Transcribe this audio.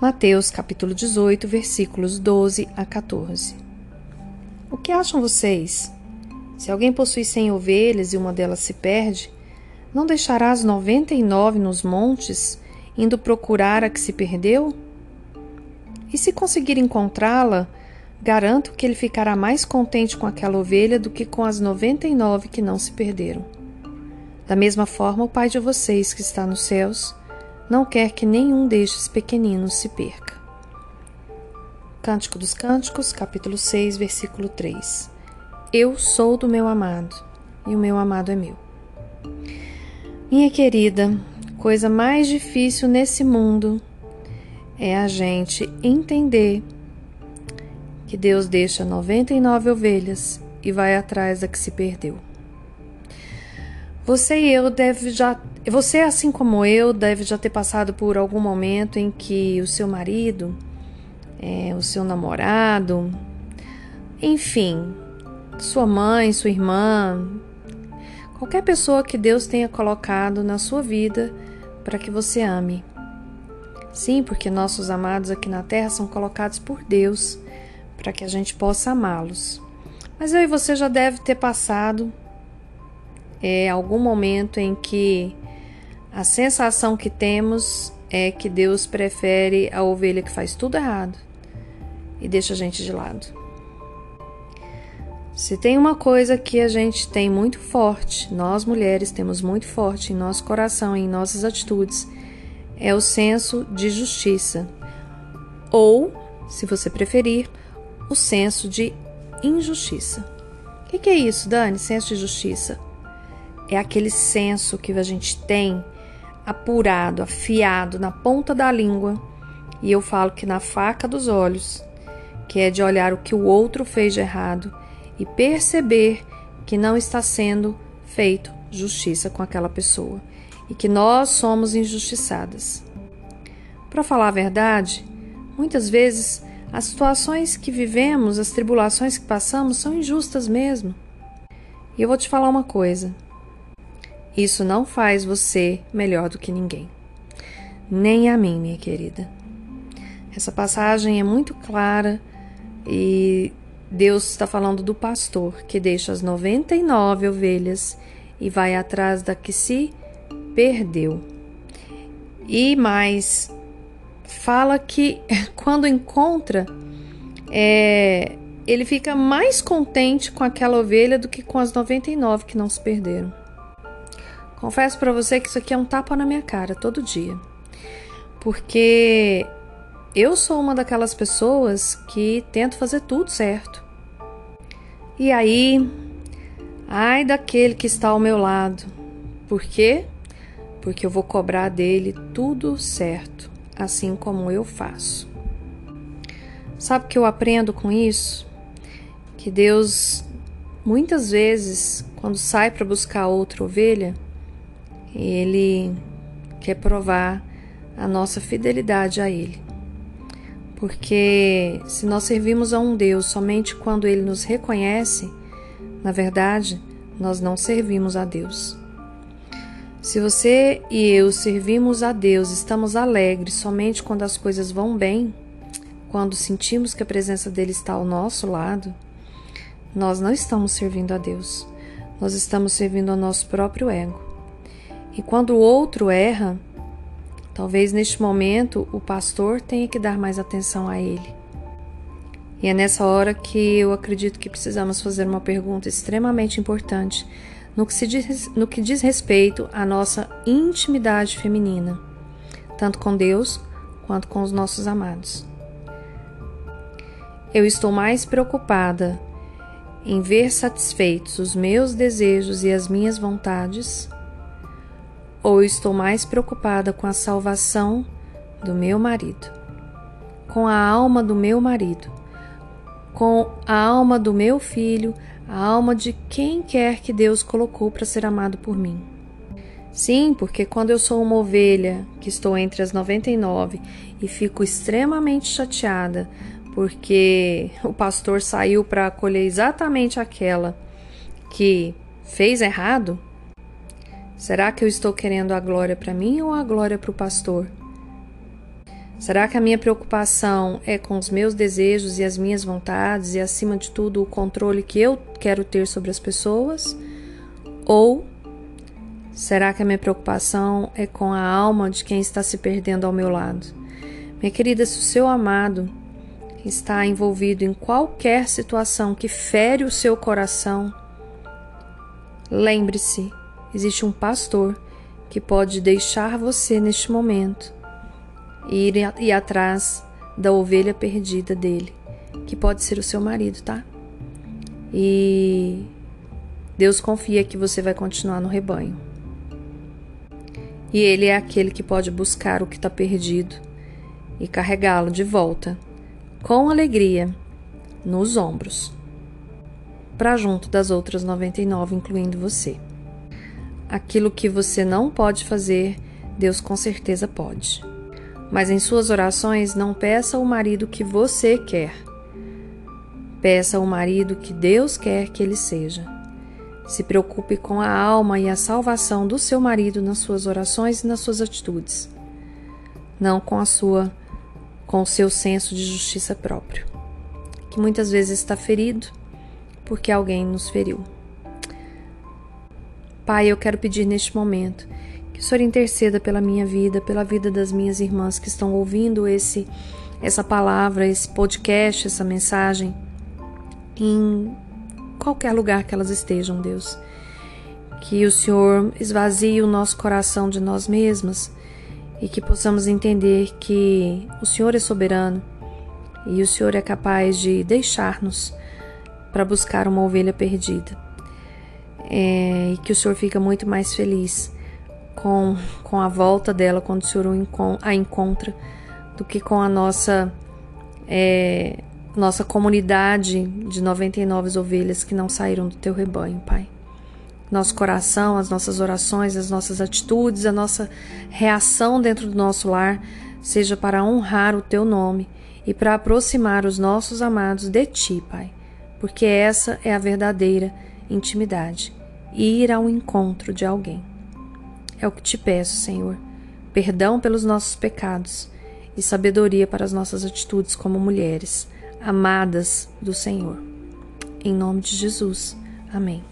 Mateus capítulo 18, versículos 12 a 14. O que acham vocês? Se alguém possui cem ovelhas e uma delas se perde, não deixará as noventa e nove nos montes, indo procurar a que se perdeu? E se conseguir encontrá-la, garanto que ele ficará mais contente com aquela ovelha do que com as noventa e nove que não se perderam. Da mesma forma, o Pai de vocês que está nos céus não quer que nenhum destes pequeninos se perca. Cântico dos Cânticos, capítulo 6, versículo 3. Eu sou do meu amado, e o meu amado é meu. Minha querida, coisa mais difícil nesse mundo é a gente entender que Deus deixa 99 ovelhas e vai atrás da que se perdeu. Você e eu deve já, você assim como eu deve já ter passado por algum momento em que o seu marido, é, o seu namorado, enfim, sua mãe, sua irmã, qualquer pessoa que Deus tenha colocado na sua vida para que você ame. Sim, porque nossos amados aqui na terra são colocados por Deus para que a gente possa amá-los. Mas eu e você já deve ter passado é algum momento em que a sensação que temos é que Deus prefere a ovelha que faz tudo errado e deixa a gente de lado. Se tem uma coisa que a gente tem muito forte, nós mulheres temos muito forte em nosso coração em nossas atitudes, é o senso de justiça. Ou, se você preferir, o senso de injustiça. O que, que é isso, Dani? Senso de justiça? É aquele senso que a gente tem apurado, afiado na ponta da língua, e eu falo que na faca dos olhos, que é de olhar o que o outro fez de errado e perceber que não está sendo feito justiça com aquela pessoa e que nós somos injustiçadas. Para falar a verdade, muitas vezes as situações que vivemos, as tribulações que passamos são injustas mesmo. E eu vou te falar uma coisa: isso não faz você melhor do que ninguém. Nem a mim, minha querida. Essa passagem é muito clara e Deus está falando do pastor que deixa as 99 ovelhas e vai atrás da que se perdeu. E mais, fala que quando encontra, é, ele fica mais contente com aquela ovelha do que com as 99 que não se perderam. Confesso para você que isso aqui é um tapa na minha cara todo dia. Porque eu sou uma daquelas pessoas que tento fazer tudo certo. E aí, ai daquele que está ao meu lado. Por quê? Porque eu vou cobrar dele tudo certo, assim como eu faço. Sabe o que eu aprendo com isso? Que Deus, muitas vezes, quando sai para buscar outra ovelha, ele quer provar a nossa fidelidade a Ele. Porque se nós servimos a um Deus somente quando Ele nos reconhece, na verdade, nós não servimos a Deus. Se você e eu servimos a Deus, estamos alegres somente quando as coisas vão bem, quando sentimos que a presença dele está ao nosso lado, nós não estamos servindo a Deus. Nós estamos servindo ao nosso próprio ego. E quando o outro erra, talvez neste momento o pastor tenha que dar mais atenção a ele. E é nessa hora que eu acredito que precisamos fazer uma pergunta extremamente importante no que, diz, no que diz respeito à nossa intimidade feminina, tanto com Deus quanto com os nossos amados. Eu estou mais preocupada em ver satisfeitos os meus desejos e as minhas vontades ou estou mais preocupada com a salvação do meu marido, com a alma do meu marido, com a alma do meu filho, a alma de quem quer que Deus colocou para ser amado por mim. Sim, porque quando eu sou uma ovelha que estou entre as 99 e fico extremamente chateada porque o pastor saiu para acolher exatamente aquela que fez errado, Será que eu estou querendo a glória para mim ou a glória para o pastor? Será que a minha preocupação é com os meus desejos e as minhas vontades e, acima de tudo, o controle que eu quero ter sobre as pessoas? Ou será que a minha preocupação é com a alma de quem está se perdendo ao meu lado? Minha querida, se o seu amado está envolvido em qualquer situação que fere o seu coração, lembre-se: existe um pastor que pode deixar você neste momento e ir, ir atrás da ovelha perdida dele, que pode ser o seu marido, tá? E Deus confia que você vai continuar no rebanho. E Ele é aquele que pode buscar o que está perdido e carregá-lo de volta, com alegria, nos ombros, para junto das outras 99, incluindo você. Aquilo que você não pode fazer, Deus com certeza pode. Mas em suas orações, não peça o marido que você quer. Peça o marido que Deus quer que ele seja. Se preocupe com a alma e a salvação do seu marido nas suas orações e nas suas atitudes, não com a sua com o seu senso de justiça próprio, que muitas vezes está ferido porque alguém nos feriu. Pai, eu quero pedir neste momento que o Senhor interceda pela minha vida, pela vida das minhas irmãs que estão ouvindo esse essa palavra, esse podcast, essa mensagem em qualquer lugar que elas estejam, Deus. Que o Senhor esvazie o nosso coração de nós mesmas e que possamos entender que o Senhor é soberano e o Senhor é capaz de deixar-nos para buscar uma ovelha perdida. É, e que o Senhor fica muito mais feliz com, com a volta dela quando o Senhor a encontra do que com a nossa é, nossa comunidade de 99 ovelhas que não saíram do teu rebanho, Pai. Nosso coração, as nossas orações, as nossas atitudes, a nossa reação dentro do nosso lar seja para honrar o teu nome e para aproximar os nossos amados de ti, Pai, porque essa é a verdadeira intimidade ir ao encontro de alguém. É o que te peço, Senhor. Perdão pelos nossos pecados e sabedoria para as nossas atitudes como mulheres, amadas do Senhor. Em nome de Jesus. Amém.